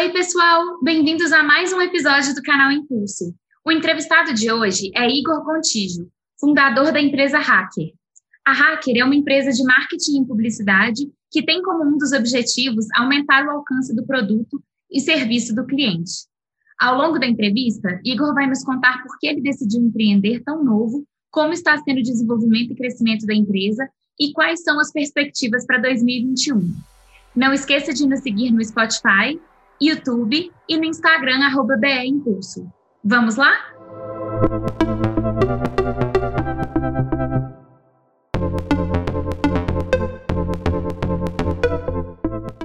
Oi, pessoal! Bem-vindos a mais um episódio do canal Impulso. O entrevistado de hoje é Igor Gontijo, fundador da empresa Hacker. A Hacker é uma empresa de marketing e publicidade que tem como um dos objetivos aumentar o alcance do produto e serviço do cliente. Ao longo da entrevista, Igor vai nos contar por que ele decidiu empreender tão novo, como está sendo o desenvolvimento e crescimento da empresa e quais são as perspectivas para 2021. Não esqueça de nos seguir no Spotify, YouTube e no Instagram, arroba BE Impulso. Vamos lá?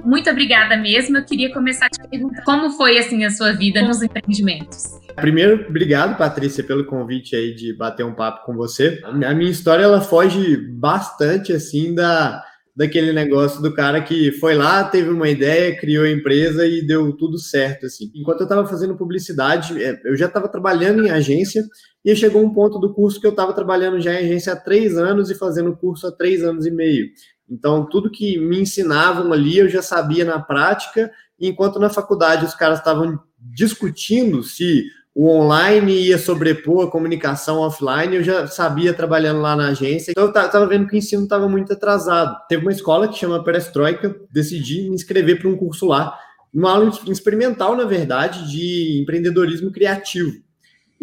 Muito obrigada mesmo. Eu queria começar te perguntar como foi assim a sua vida nos empreendimentos. Primeiro, obrigado, Patrícia, pelo convite aí de bater um papo com você. A minha história ela foge bastante assim da daquele negócio do cara que foi lá, teve uma ideia, criou a empresa e deu tudo certo, assim. Enquanto eu estava fazendo publicidade, é, eu já estava trabalhando em agência e chegou um ponto do curso que eu estava trabalhando já em agência há três anos e fazendo curso há três anos e meio. Então, tudo que me ensinavam ali eu já sabia na prática, enquanto na faculdade os caras estavam discutindo se o online ia sobrepor a comunicação offline, eu já sabia trabalhando lá na agência, então eu estava vendo que o ensino estava muito atrasado. Teve uma escola que chama Perestroika, decidi me inscrever para um curso lá, uma aula experimental, na verdade, de empreendedorismo criativo.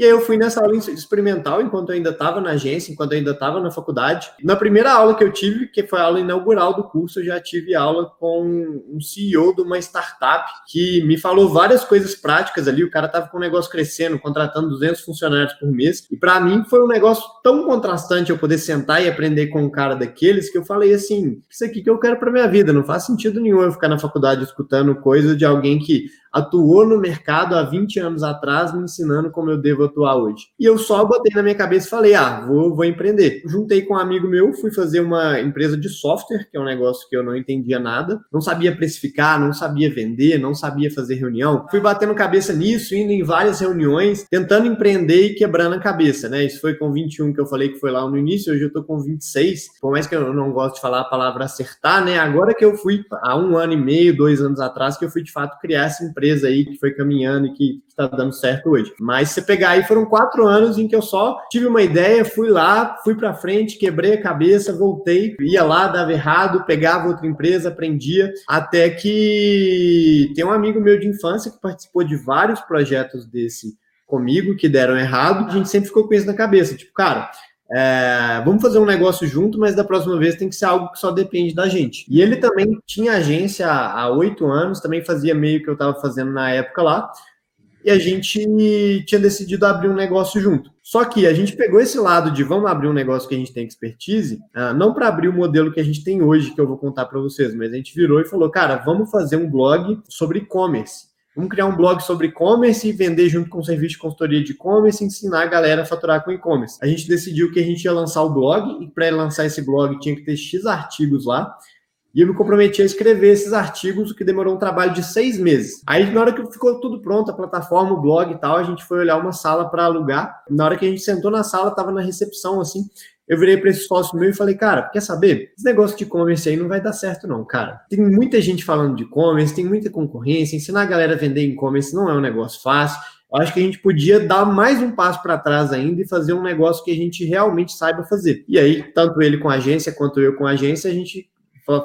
E aí eu fui nessa aula experimental enquanto eu ainda estava na agência, enquanto eu ainda estava na faculdade. Na primeira aula que eu tive, que foi a aula inaugural do curso, eu já tive aula com um CEO de uma startup que me falou várias coisas práticas ali. O cara estava com o negócio crescendo, contratando 200 funcionários por mês. E para mim foi um negócio tão contrastante eu poder sentar e aprender com um cara daqueles que eu falei assim: isso aqui que eu quero para minha vida. Não faz sentido nenhum eu ficar na faculdade escutando coisa de alguém que atuou no mercado há 20 anos atrás, me ensinando como eu devo atuar hoje. E eu só botei na minha cabeça e falei, ah, vou, vou empreender. Juntei com um amigo meu, fui fazer uma empresa de software, que é um negócio que eu não entendia nada, não sabia precificar, não sabia vender, não sabia fazer reunião. Fui batendo cabeça nisso, indo em várias reuniões, tentando empreender e quebrando a cabeça, né? Isso foi com 21 que eu falei que foi lá no início, hoje eu tô com 26. Por mais que eu não gosto de falar a palavra acertar, né? Agora que eu fui, há um ano e meio, dois anos atrás, que eu fui de fato criar essa empresa aí que foi caminhando e que está dando certo hoje. Mas se pegar aí, foram quatro anos em que eu só tive uma ideia, fui lá, fui para frente, quebrei a cabeça, voltei, ia lá, dava errado, pegava outra empresa, aprendia, até que tem um amigo meu de infância que participou de vários projetos desse comigo que deram errado, a gente sempre ficou com isso na cabeça, tipo, cara, é, vamos fazer um negócio junto, mas da próxima vez tem que ser algo que só depende da gente. E ele também tinha agência há oito anos, também fazia meio que eu estava fazendo na época lá, e a gente tinha decidido abrir um negócio junto. Só que a gente pegou esse lado de vamos abrir um negócio que a gente tem expertise, uh, não para abrir o modelo que a gente tem hoje, que eu vou contar para vocês, mas a gente virou e falou, cara, vamos fazer um blog sobre e-commerce. Vamos criar um blog sobre e-commerce e vender junto com o serviço de consultoria de e-commerce e ensinar a galera a faturar com e-commerce. A gente decidiu que a gente ia lançar o blog e para lançar esse blog tinha que ter X artigos lá. E eu me comprometi a escrever esses artigos, o que demorou um trabalho de seis meses. Aí, na hora que ficou tudo pronto, a plataforma, o blog e tal, a gente foi olhar uma sala para alugar. Na hora que a gente sentou na sala, estava na recepção, assim, eu virei para esse sócio meu e falei, cara, quer saber? Esse negócio de e-commerce aí não vai dar certo, não, cara. Tem muita gente falando de e-commerce, tem muita concorrência, ensinar a galera a vender e-commerce não é um negócio fácil. Eu acho que a gente podia dar mais um passo para trás ainda e fazer um negócio que a gente realmente saiba fazer. E aí, tanto ele com a agência quanto eu com a agência, a gente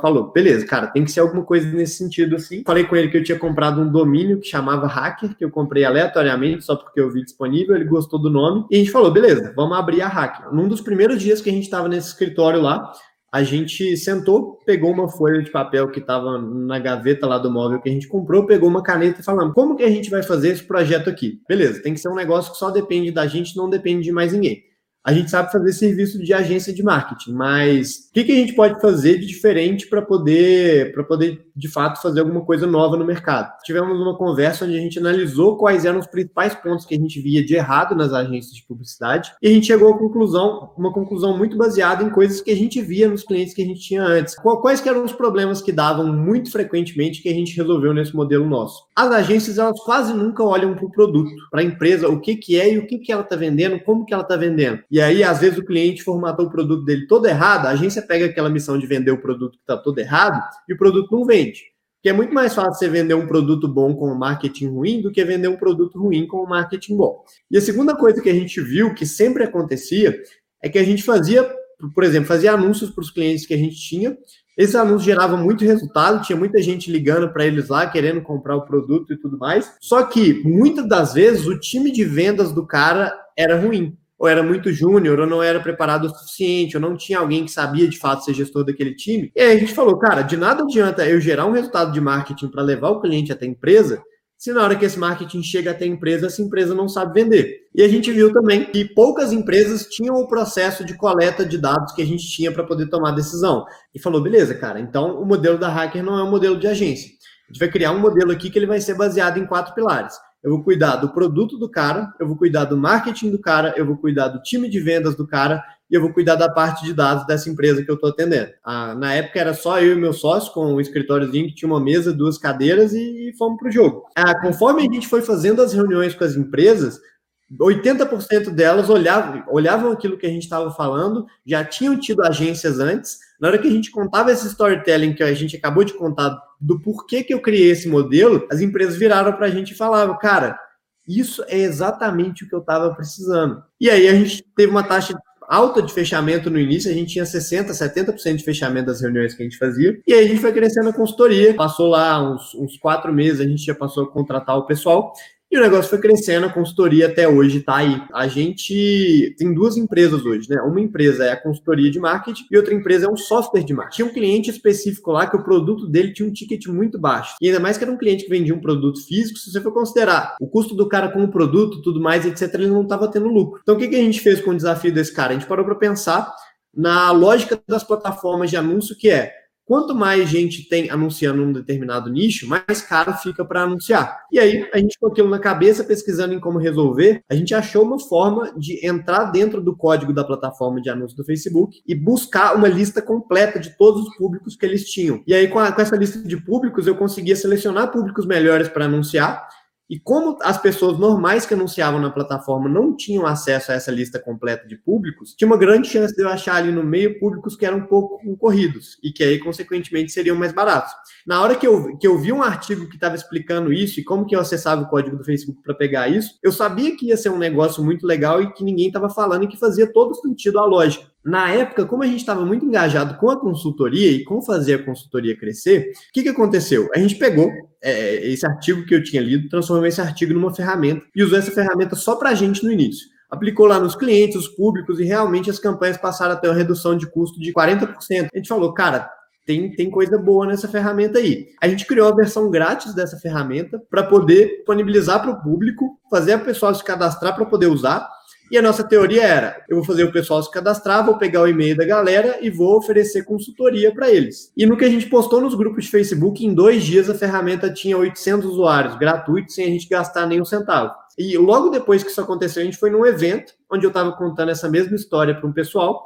falou, beleza, cara, tem que ser alguma coisa nesse sentido assim. Falei com ele que eu tinha comprado um domínio que chamava Hacker, que eu comprei aleatoriamente, só porque eu vi disponível, ele gostou do nome, e a gente falou, beleza, vamos abrir a Hacker. Num dos primeiros dias que a gente estava nesse escritório lá, a gente sentou, pegou uma folha de papel que estava na gaveta lá do móvel que a gente comprou, pegou uma caneta e falamos, como que a gente vai fazer esse projeto aqui? Beleza, tem que ser um negócio que só depende da gente, não depende de mais ninguém a gente sabe fazer serviço de agência de marketing, mas o que, que a gente pode fazer de diferente para poder, para poder, de fato, fazer alguma coisa nova no mercado? Tivemos uma conversa onde a gente analisou quais eram os principais pontos que a gente via de errado nas agências de publicidade e a gente chegou à conclusão, uma conclusão muito baseada em coisas que a gente via nos clientes que a gente tinha antes. Quais eram os problemas que davam muito frequentemente que a gente resolveu nesse modelo nosso? As agências, elas quase nunca olham para o produto, para a empresa, o que, que é e o que, que ela está vendendo, como que ela está vendendo. E aí, às vezes, o cliente formatou o produto dele todo errado, a agência pega aquela missão de vender o produto que está todo errado e o produto não vende. O que é muito mais fácil você vender um produto bom com um marketing ruim do que vender um produto ruim com um marketing bom. E a segunda coisa que a gente viu que sempre acontecia é que a gente fazia, por exemplo, fazia anúncios para os clientes que a gente tinha, esses anúncios geravam muito resultado, tinha muita gente ligando para eles lá, querendo comprar o produto e tudo mais. Só que muitas das vezes o time de vendas do cara era ruim ou era muito júnior, ou não era preparado o suficiente, ou não tinha alguém que sabia de fato ser gestor daquele time. E aí a gente falou, cara, de nada adianta eu gerar um resultado de marketing para levar o cliente até a empresa, se na hora que esse marketing chega até a empresa, essa empresa não sabe vender. E a gente viu também que poucas empresas tinham o processo de coleta de dados que a gente tinha para poder tomar decisão. E falou, beleza, cara, então o modelo da Hacker não é um modelo de agência. A gente vai criar um modelo aqui que ele vai ser baseado em quatro pilares eu vou cuidar do produto do cara, eu vou cuidar do marketing do cara, eu vou cuidar do time de vendas do cara e eu vou cuidar da parte de dados dessa empresa que eu estou atendendo. Ah, na época era só eu e meu sócio com um escritóriozinho que tinha uma mesa, duas cadeiras e, fomos para o jogo. Ah, conforme a gente foi fazendo as reuniões com as empresas, 80% delas olhavam, olhavam aquilo que a gente estava falando, já tinham tido agências antes. Na hora que a gente contava esse storytelling que a gente acabou de contar do porquê que eu criei esse modelo, as empresas viraram para a gente e falavam, cara, isso é exatamente o que eu estava precisando. E aí a gente teve uma taxa alta de fechamento no início, a gente tinha 60%, 70% de fechamento das reuniões que a gente fazia, e aí a gente foi crescendo a consultoria, passou lá uns, uns quatro meses, a gente já passou a contratar o pessoal, e o negócio foi crescendo, a consultoria até hoje está aí. A gente tem duas empresas hoje, né? Uma empresa é a consultoria de marketing e outra empresa é um software de marketing. Tinha um cliente específico lá que o produto dele tinha um ticket muito baixo. E ainda mais que era um cliente que vendia um produto físico, se você for considerar o custo do cara com o produto, tudo mais, etc., ele não estava tendo lucro. Então o que, que a gente fez com o desafio desse cara? A gente parou para pensar na lógica das plataformas de anúncio que é Quanto mais gente tem anunciando um determinado nicho, mais caro fica para anunciar. E aí, a gente com aquilo na cabeça, pesquisando em como resolver, a gente achou uma forma de entrar dentro do código da plataforma de anúncio do Facebook e buscar uma lista completa de todos os públicos que eles tinham. E aí, com, a, com essa lista de públicos, eu conseguia selecionar públicos melhores para anunciar e como as pessoas normais que anunciavam na plataforma não tinham acesso a essa lista completa de públicos, tinha uma grande chance de eu achar ali no meio públicos que eram pouco concorridos e que aí, consequentemente, seriam mais baratos. Na hora que eu, que eu vi um artigo que estava explicando isso e como que eu acessava o código do Facebook para pegar isso, eu sabia que ia ser um negócio muito legal e que ninguém estava falando e que fazia todo sentido a lógica. Na época, como a gente estava muito engajado com a consultoria e com fazer a consultoria crescer, o que, que aconteceu? A gente pegou é, esse artigo que eu tinha lido, transformou esse artigo numa ferramenta e usou essa ferramenta só para a gente no início. Aplicou lá nos clientes, os públicos, e realmente as campanhas passaram a ter uma redução de custo de 40%. A gente falou, cara, tem, tem coisa boa nessa ferramenta aí. A gente criou a versão grátis dessa ferramenta para poder disponibilizar para o público, fazer a pessoa se cadastrar para poder usar e a nossa teoria era: eu vou fazer o pessoal se cadastrar, vou pegar o e-mail da galera e vou oferecer consultoria para eles. E no que a gente postou nos grupos de Facebook, em dois dias a ferramenta tinha 800 usuários gratuitos, sem a gente gastar nem um centavo. E logo depois que isso aconteceu, a gente foi num evento onde eu estava contando essa mesma história para um pessoal.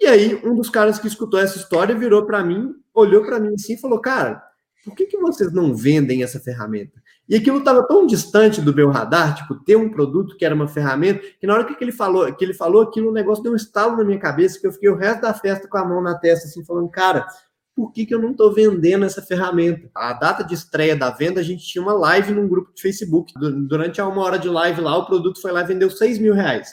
E aí, um dos caras que escutou essa história virou para mim, olhou para mim assim e falou: Cara, por que, que vocês não vendem essa ferramenta? E aquilo estava tão distante do meu radar, tipo, ter um produto que era uma ferramenta, que na hora que ele falou, que ele falou aquilo, o negócio deu um estalo na minha cabeça, que eu fiquei o resto da festa com a mão na testa, assim, falando, cara, por que, que eu não estou vendendo essa ferramenta? A data de estreia da venda, a gente tinha uma live num grupo de Facebook. Durante uma hora de live lá, o produto foi lá e vendeu 6 mil reais.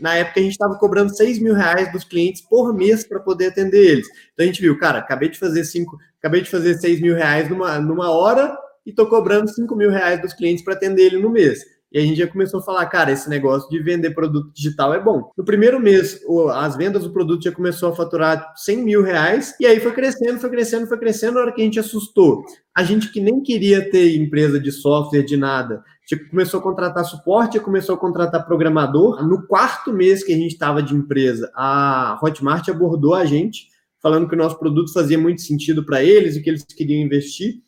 Na época, a gente estava cobrando 6 mil reais dos clientes por mês para poder atender eles. Então a gente viu, cara, acabei de fazer cinco, acabei de fazer 6 mil reais numa, numa hora e estou cobrando 5 mil reais dos clientes para atender ele no mês. E a gente já começou a falar, cara, esse negócio de vender produto digital é bom. No primeiro mês, as vendas do produto já começou a faturar 100 mil reais, e aí foi crescendo, foi crescendo, foi crescendo, na hora que a gente assustou. A gente que nem queria ter empresa de software, de nada, começou a contratar suporte, começou a contratar programador. No quarto mês que a gente estava de empresa, a Hotmart abordou a gente, falando que o nosso produto fazia muito sentido para eles e que eles queriam investir.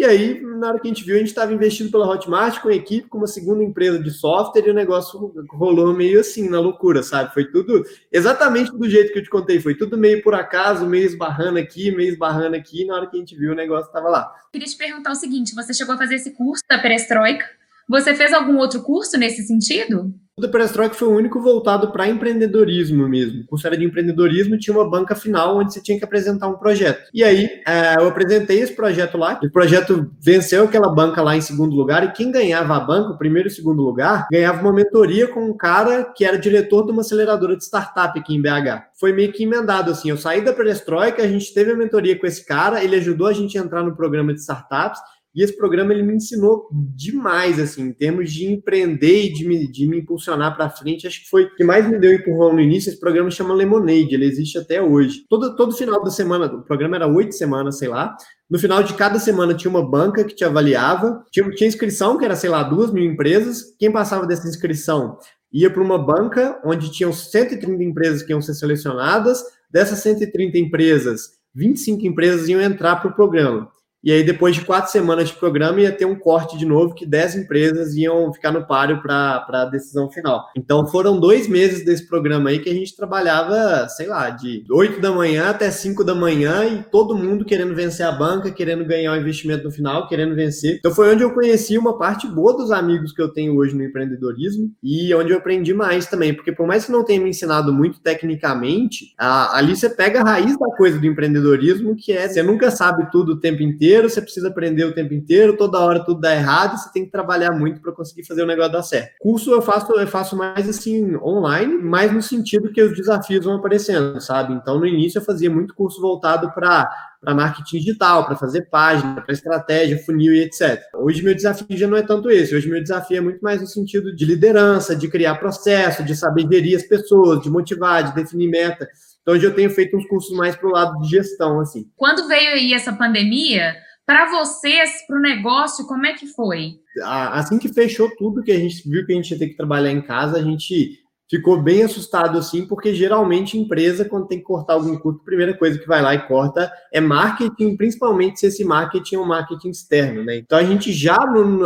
E aí, na hora que a gente viu, a gente estava investindo pela Hotmart com equipe, com uma segunda empresa de software, e o negócio rolou meio assim, na loucura, sabe? Foi tudo exatamente do jeito que eu te contei. Foi tudo meio por acaso, meio esbarrando aqui, meio esbarrando aqui, e na hora que a gente viu, o negócio estava lá. Queria te perguntar o seguinte: você chegou a fazer esse curso da perestroika? Você fez algum outro curso nesse sentido? O Perestroika foi o único voltado para empreendedorismo mesmo. Curso era de empreendedorismo tinha uma banca final onde você tinha que apresentar um projeto. E aí é, eu apresentei esse projeto lá. O projeto venceu aquela banca lá em segundo lugar e quem ganhava a banca, o primeiro e segundo lugar, ganhava uma mentoria com um cara que era diretor de uma aceleradora de startup aqui em BH. Foi meio que emendado assim. Eu saí da Perestroika, a gente teve a mentoria com esse cara, ele ajudou a gente a entrar no programa de startups e esse programa ele me ensinou demais, assim, em termos de empreender e de me, de me impulsionar para frente. Acho que foi o que mais me deu empurrão no início. Esse programa chama Lemonade, ele existe até hoje. Todo, todo final da semana, o programa era oito semanas, sei lá. No final de cada semana tinha uma banca que te avaliava, tinha, tinha inscrição, que era, sei lá, duas mil empresas. Quem passava dessa inscrição ia para uma banca onde tinham 130 empresas que iam ser selecionadas. Dessas 130 empresas, 25 empresas iam entrar para o programa. E aí, depois de quatro semanas de programa, ia ter um corte de novo que dez empresas iam ficar no páreo para a decisão final. Então, foram dois meses desse programa aí que a gente trabalhava, sei lá, de oito da manhã até cinco da manhã e todo mundo querendo vencer a banca, querendo ganhar o investimento no final, querendo vencer. Então, foi onde eu conheci uma parte boa dos amigos que eu tenho hoje no empreendedorismo e onde eu aprendi mais também, porque por mais que não tenha me ensinado muito tecnicamente, a, ali você pega a raiz da coisa do empreendedorismo, que é você nunca sabe tudo o tempo inteiro inteiro, você precisa aprender o tempo inteiro, toda hora tudo dá errado, você tem que trabalhar muito para conseguir fazer o negócio dar certo. Curso eu faço, eu faço mais assim online, mais no sentido que os desafios vão aparecendo, sabe? Então no início eu fazia muito curso voltado para para marketing digital, para fazer página, para estratégia, funil e etc. Hoje meu desafio já não é tanto esse. Hoje meu desafio é muito mais no sentido de liderança, de criar processo, de saber gerir as pessoas, de motivar, de definir meta. Então, hoje eu tenho feito uns cursos mais para o lado de gestão, assim. Quando veio aí essa pandemia, para vocês, para o negócio, como é que foi? Assim que fechou tudo, que a gente viu que a gente ia ter que trabalhar em casa, a gente ficou bem assustado assim, porque geralmente empresa, quando tem que cortar algum custo, a primeira coisa que vai lá e corta é marketing, principalmente se esse marketing é um marketing externo, né? Então a gente já,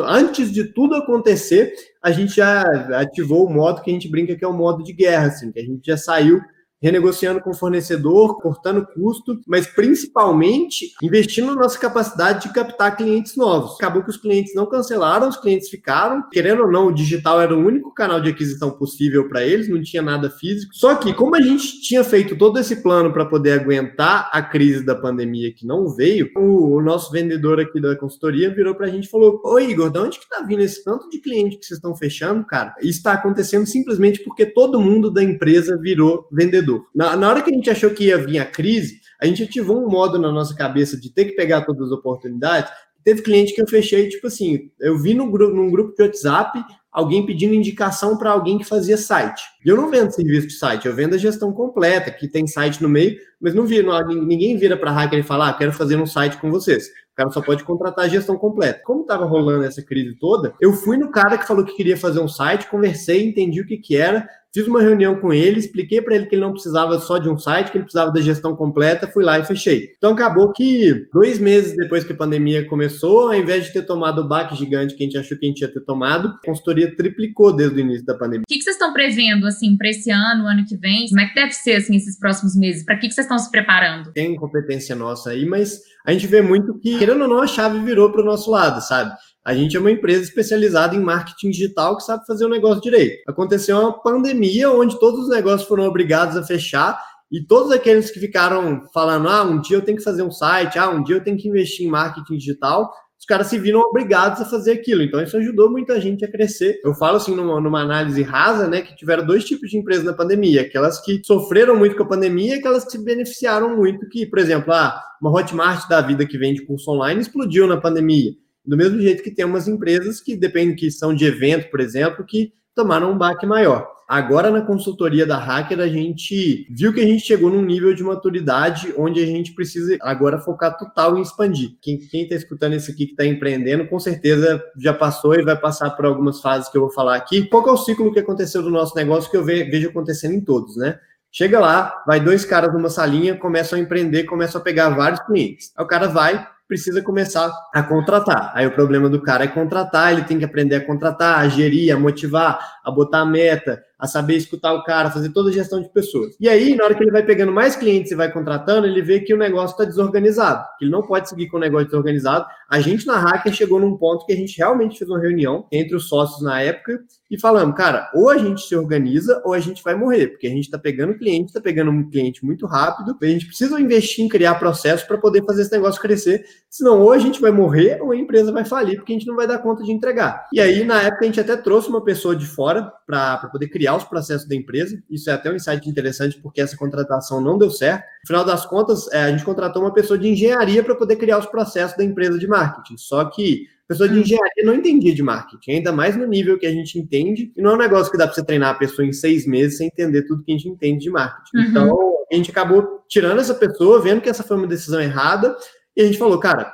antes de tudo acontecer, a gente já ativou o modo que a gente brinca que é o modo de guerra, assim, que a gente já saiu renegociando com o fornecedor, cortando custo, mas principalmente investindo na nossa capacidade de captar clientes novos. Acabou que os clientes não cancelaram, os clientes ficaram. Querendo ou não, o digital era o único canal de aquisição possível para eles, não tinha nada físico. Só que, como a gente tinha feito todo esse plano para poder aguentar a crise da pandemia que não veio, o, o nosso vendedor aqui da consultoria virou para a gente e falou: Ô Igor, de onde que tá vindo esse tanto de cliente que vocês estão fechando, cara? Isso está acontecendo simplesmente porque todo mundo da empresa virou vendedor. Na, na hora que a gente achou que ia vir a crise, a gente ativou um modo na nossa cabeça de ter que pegar todas as oportunidades. Teve cliente que eu fechei, tipo assim, eu vi no num grupo de WhatsApp alguém pedindo indicação para alguém que fazia site. E eu não vendo serviço de site, eu vendo a gestão completa, que tem site no meio, mas não vi, não, ninguém vira para hacker e fala, ah, quero fazer um site com vocês. O cara só pode contratar a gestão completa. Como estava rolando essa crise toda, eu fui no cara que falou que queria fazer um site, conversei, entendi o que, que era, Fiz uma reunião com ele, expliquei para ele que ele não precisava só de um site, que ele precisava da gestão completa, fui lá e fechei. Então acabou que dois meses depois que a pandemia começou, ao invés de ter tomado o baque gigante que a gente achou que a gente ia ter tomado, a consultoria triplicou desde o início da pandemia. O que, que vocês estão prevendo assim para esse ano, ano que vem? Como é que deve ser assim esses próximos meses? Para que, que vocês estão se preparando? Tem competência nossa aí, mas a gente vê muito que, querendo ou não, a chave virou para o nosso lado, sabe? A gente é uma empresa especializada em marketing digital que sabe fazer o negócio direito. Aconteceu uma pandemia onde todos os negócios foram obrigados a fechar e todos aqueles que ficaram falando, ah, um dia eu tenho que fazer um site, ah, um dia eu tenho que investir em marketing digital, os caras se viram obrigados a fazer aquilo. Então, isso ajudou muita gente a crescer. Eu falo assim, numa, numa, análise rasa, né, que tiveram dois tipos de empresas na pandemia: aquelas que sofreram muito com a pandemia e aquelas que se beneficiaram muito. Que, por exemplo, ah, uma Hotmart da vida que vende curso online explodiu na pandemia. Do mesmo jeito que tem umas empresas que dependem que são de evento, por exemplo, que tomaram um baque maior. Agora, na consultoria da Hacker, a gente viu que a gente chegou num nível de maturidade onde a gente precisa agora focar total em expandir. Quem está escutando isso aqui que está empreendendo, com certeza já passou e vai passar por algumas fases que eu vou falar aqui. Qual é o ciclo que aconteceu do nosso negócio que eu vejo acontecendo em todos, né? Chega lá, vai dois caras numa salinha, começam a empreender, começam a pegar vários clientes. Aí o cara vai, precisa começar a contratar. Aí o problema do cara é contratar, ele tem que aprender a contratar, a gerir, a motivar, a botar a meta, a saber escutar o cara, fazer toda a gestão de pessoas. E aí, na hora que ele vai pegando mais clientes e vai contratando, ele vê que o negócio está desorganizado, que ele não pode seguir com o negócio desorganizado. A gente na Hacker chegou num ponto que a gente realmente fez uma reunião entre os sócios na época e falamos, cara, ou a gente se organiza ou a gente vai morrer, porque a gente está pegando cliente, está pegando um cliente muito rápido, a gente precisa investir em criar processos para poder fazer esse negócio crescer, senão ou a gente vai morrer ou a empresa vai falir, porque a gente não vai dar conta de entregar. E aí, na época, a gente até trouxe uma pessoa de fora para poder criar os processos da empresa. Isso é até um insight interessante, porque essa contratação não deu certo. No final das contas, é, a gente contratou uma pessoa de engenharia para poder criar os processos da empresa de marketing. Só que a pessoa de hum. engenharia não entendia de marketing, ainda mais no nível que a gente entende. E não é um negócio que dá para você treinar a pessoa em seis meses sem entender tudo que a gente entende de marketing. Uhum. Então, a gente acabou tirando essa pessoa, vendo que essa foi uma decisão errada, e a gente falou, cara,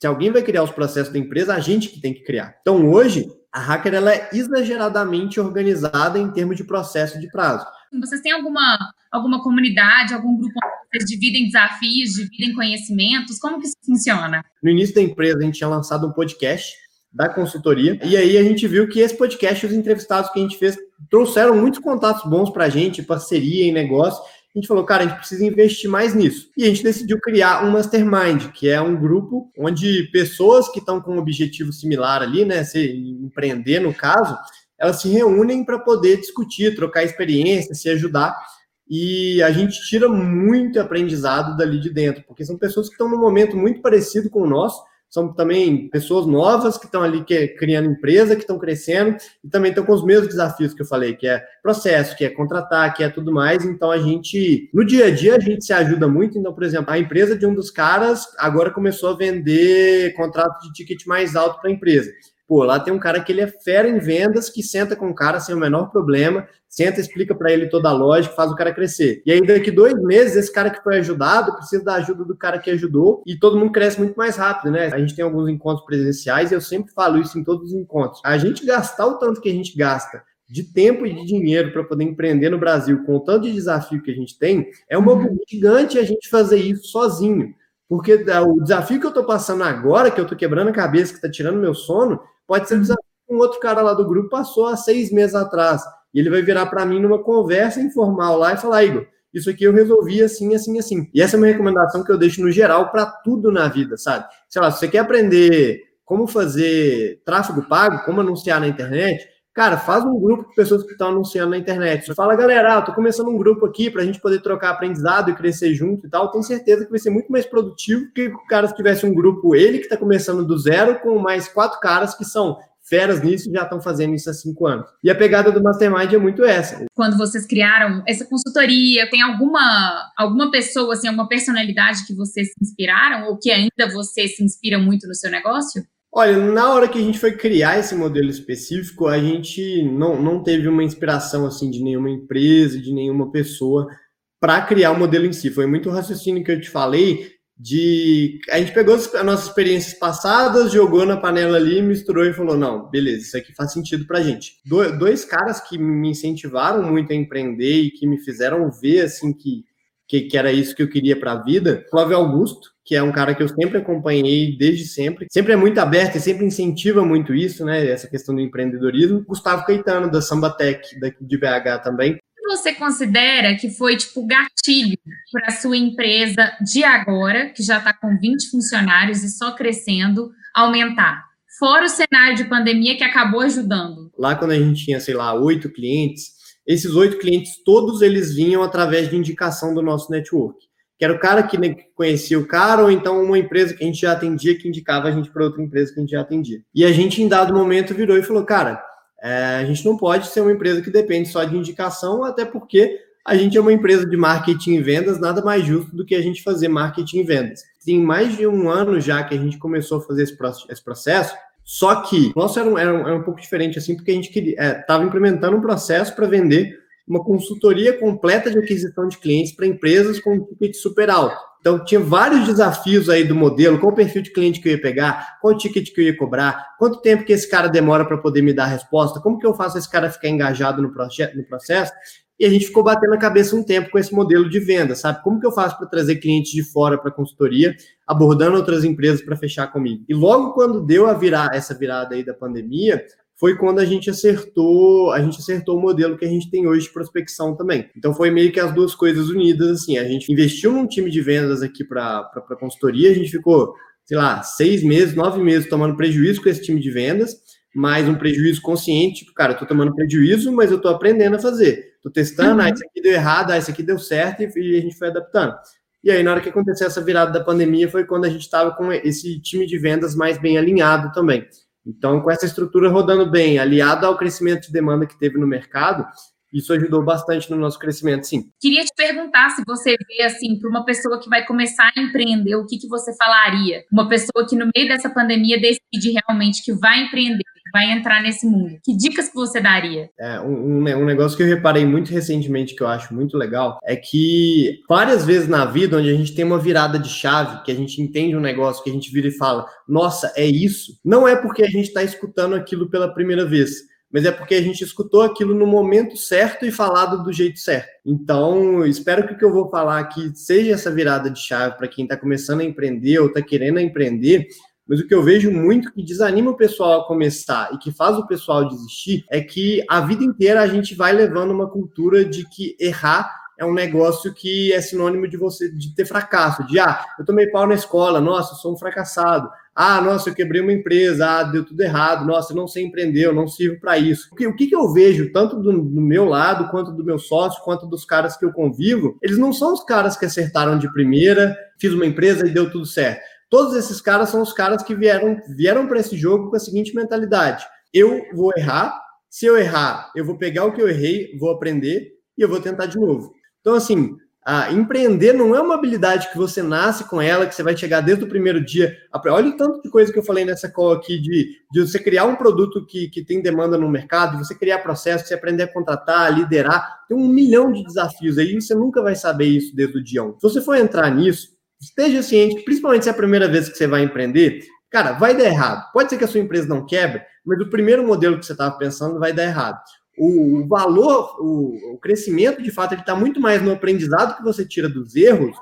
se alguém vai criar os processos da empresa, a gente que tem que criar. Então, hoje, a Hacker ela é exageradamente organizada em termos de processo de prazo. Vocês têm alguma, alguma comunidade, algum grupo onde vocês dividem desafios, dividem conhecimentos? Como que isso funciona? No início da empresa, a gente tinha lançado um podcast da consultoria, e aí a gente viu que esse podcast, os entrevistados que a gente fez, trouxeram muitos contatos bons para a gente, parceria em negócio, a gente falou, cara, a gente precisa investir mais nisso. E a gente decidiu criar um Mastermind, que é um grupo onde pessoas que estão com um objetivo similar ali, né, se empreender no caso, elas se reúnem para poder discutir, trocar experiência, se ajudar. E a gente tira muito aprendizado dali de dentro, porque são pessoas que estão num momento muito parecido com o nosso, são também pessoas novas que estão ali que criando empresa, que estão crescendo e também estão com os mesmos desafios que eu falei, que é processo, que é contratar, que é tudo mais. Então a gente, no dia a dia, a gente se ajuda muito. Então, por exemplo, a empresa de um dos caras agora começou a vender contrato de ticket mais alto para a empresa. Pô, lá tem um cara que ele é fera em vendas, que senta com o cara sem o menor problema, senta, explica para ele toda a lógica, faz o cara crescer. E aí, daqui dois meses, esse cara que foi ajudado precisa da ajuda do cara que ajudou e todo mundo cresce muito mais rápido, né? A gente tem alguns encontros presenciais e eu sempre falo isso em todos os encontros. A gente gastar o tanto que a gente gasta de tempo e de dinheiro para poder empreender no Brasil, com o tanto de desafio que a gente tem, é uma uhum. gigante a gente fazer isso sozinho. Porque o desafio que eu estou passando agora, que eu estou quebrando a cabeça, que está tirando meu sono, Pode ser um outro cara lá do grupo passou há seis meses atrás. E ele vai virar para mim numa conversa informal lá e falar, Igor, isso aqui eu resolvi assim, assim, assim. E essa é uma recomendação que eu deixo no geral para tudo na vida, sabe? Sei lá, se você quer aprender como fazer tráfego pago, como anunciar na internet, Cara, faz um grupo com pessoas que estão anunciando na internet. Fala, galera, ah, tô começando um grupo aqui para a gente poder trocar aprendizado e crescer junto e tal. Tenho certeza que vai ser muito mais produtivo que o cara se tivesse um grupo, ele que está começando do zero, com mais quatro caras que são feras nisso já estão fazendo isso há cinco anos. E a pegada do Mastermind é muito essa. Quando vocês criaram essa consultoria, tem alguma, alguma pessoa, assim, alguma personalidade que vocês se inspiraram ou que ainda você se inspira muito no seu negócio? Olha, na hora que a gente foi criar esse modelo específico, a gente não, não teve uma inspiração assim de nenhuma empresa, de nenhuma pessoa para criar o modelo em si. Foi muito raciocínio que eu te falei de a gente pegou as nossas experiências passadas, jogou na panela ali, misturou e falou: não, beleza, isso aqui faz sentido para gente. Do, dois caras que me incentivaram muito a empreender e que me fizeram ver assim que, que, que era isso que eu queria para a vida, Flávio Augusto, que é um cara que eu sempre acompanhei desde sempre. Sempre é muito aberto e sempre incentiva muito isso, né? Essa questão do empreendedorismo. Gustavo Caetano, da Sambatec, daqui de BH também. Você considera que foi tipo gatilho para a sua empresa de agora, que já está com 20 funcionários e só crescendo, aumentar? Fora o cenário de pandemia que acabou ajudando. Lá quando a gente tinha, sei lá, oito clientes, esses oito clientes, todos eles vinham através de indicação do nosso network que era o cara que conhecia o cara, ou então uma empresa que a gente já atendia que indicava a gente para outra empresa que a gente já atendia. E a gente, em dado momento, virou e falou: cara, é, a gente não pode ser uma empresa que depende só de indicação, até porque a gente é uma empresa de marketing e vendas, nada mais justo do que a gente fazer marketing e vendas. Tem mais de um ano já que a gente começou a fazer esse processo, só que o nosso era um, era um, era um pouco diferente, assim, porque a gente estava é, implementando um processo para vender uma consultoria completa de aquisição de clientes para empresas com um ticket super alto. Então, tinha vários desafios aí do modelo, qual o perfil de cliente que eu ia pegar, qual o ticket que eu ia cobrar, quanto tempo que esse cara demora para poder me dar a resposta, como que eu faço esse cara ficar engajado no, no processo. E a gente ficou batendo a cabeça um tempo com esse modelo de venda, sabe? Como que eu faço para trazer clientes de fora para a consultoria, abordando outras empresas para fechar comigo? E logo quando deu a virar essa virada aí da pandemia, foi quando a gente acertou, a gente acertou o modelo que a gente tem hoje de prospecção também. Então foi meio que as duas coisas unidas, assim, a gente investiu num time de vendas aqui para a consultoria, a gente ficou, sei lá, seis meses, nove meses tomando prejuízo com esse time de vendas, mas um prejuízo consciente, tipo, cara, eu tô tomando prejuízo, mas eu tô aprendendo a fazer. Tô testando, uhum. ah, isso aqui deu errado, ah, isso aqui deu certo, e a gente foi adaptando. E aí, na hora que aconteceu essa virada da pandemia, foi quando a gente estava com esse time de vendas mais bem alinhado também. Então, com essa estrutura rodando bem, aliado ao crescimento de demanda que teve no mercado, isso ajudou bastante no nosso crescimento, sim. Queria te perguntar se você vê, assim, para uma pessoa que vai começar a empreender, o que, que você falaria? Uma pessoa que no meio dessa pandemia decide realmente que vai empreender, vai entrar nesse mundo. Que dicas que você daria? É, um, um, negócio que eu reparei muito recentemente que eu acho muito legal é que várias vezes na vida onde a gente tem uma virada de chave, que a gente entende um negócio, que a gente vira e fala, nossa, é isso, não é porque a gente está escutando aquilo pela primeira vez mas é porque a gente escutou aquilo no momento certo e falado do jeito certo. Então, espero que o que eu vou falar aqui seja essa virada de chave para quem está começando a empreender ou está querendo empreender, mas o que eu vejo muito que desanima o pessoal a começar e que faz o pessoal desistir é que a vida inteira a gente vai levando uma cultura de que errar é um negócio que é sinônimo de você de ter fracasso, de ah, eu tomei pau na escola, nossa, eu sou um fracassado. Ah, nossa, eu quebrei uma empresa, ah, deu tudo errado, nossa, eu não sei empreender, eu não sirvo para isso. O que, o que, eu vejo, tanto do, do, meu lado, quanto do meu sócio, quanto dos caras que eu convivo, eles não são os caras que acertaram de primeira, fiz uma empresa e deu tudo certo Todos esses caras são os caras que vieram, vieram para esse jogo com a seguinte mentalidade: eu vou errar, se eu errar, eu vou pegar o que eu errei, vou aprender e eu vou tentar de novo. Então, assim, empreender não é uma habilidade que você nasce com ela, que você vai chegar desde o primeiro dia. Olha o tanto de coisa que eu falei nessa call aqui, de, de você criar um produto que, que tem demanda no mercado, você criar processos, você aprender a contratar, a liderar. Tem um milhão de desafios aí, e você nunca vai saber isso desde o dia 1. Se você for entrar nisso, esteja ciente, principalmente se é a primeira vez que você vai empreender, cara, vai dar errado. Pode ser que a sua empresa não quebre, mas o primeiro modelo que você estava pensando vai dar errado. O, valor, o, o, crescimento, de fato, ele está muito mais no aprendizado que você tira dos erros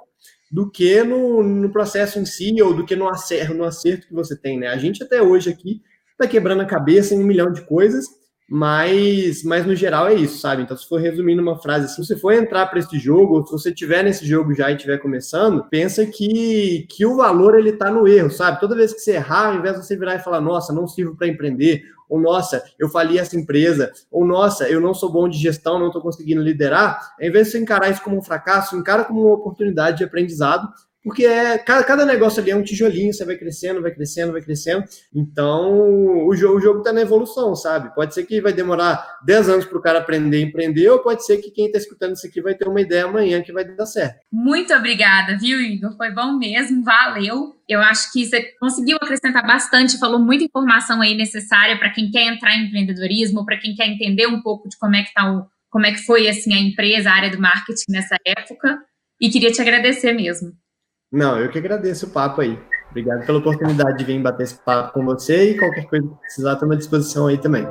do que no, no processo em si ou do que no acerto, no acerto que você tem, né? A gente até hoje aqui está quebrando a cabeça em um milhão de coisas mas, mas no geral é isso, sabe? Então, se for resumir numa frase, se você for entrar para esse jogo, ou se você tiver nesse jogo já e estiver começando, pensa que, que o valor ele tá no erro, sabe? Toda vez que você errar, ao invés de você virar e falar, nossa, não sirvo para empreender, ou nossa, eu fali essa empresa, ou nossa, eu não sou bom de gestão, não estou conseguindo liderar, ao invés de você encarar isso como um fracasso, encara como uma oportunidade de aprendizado porque é, cada, cada negócio ali é um tijolinho, você vai crescendo, vai crescendo, vai crescendo. Então, o jogo, o jogo tá na evolução, sabe? Pode ser que vai demorar 10 anos para o cara aprender a empreender, ou pode ser que quem está escutando isso aqui vai ter uma ideia amanhã que vai dar certo. Muito obrigada, viu, Igor? Foi bom mesmo, valeu. Eu acho que você conseguiu acrescentar bastante, falou muita informação aí necessária para quem quer entrar em empreendedorismo, para quem quer entender um pouco de como é que tá o, como é que foi assim a empresa, a área do marketing nessa época. E queria te agradecer mesmo. Não, eu que agradeço o papo aí. Obrigado pela oportunidade de vir bater esse papo com você e qualquer coisa que precisar, estou à disposição aí também.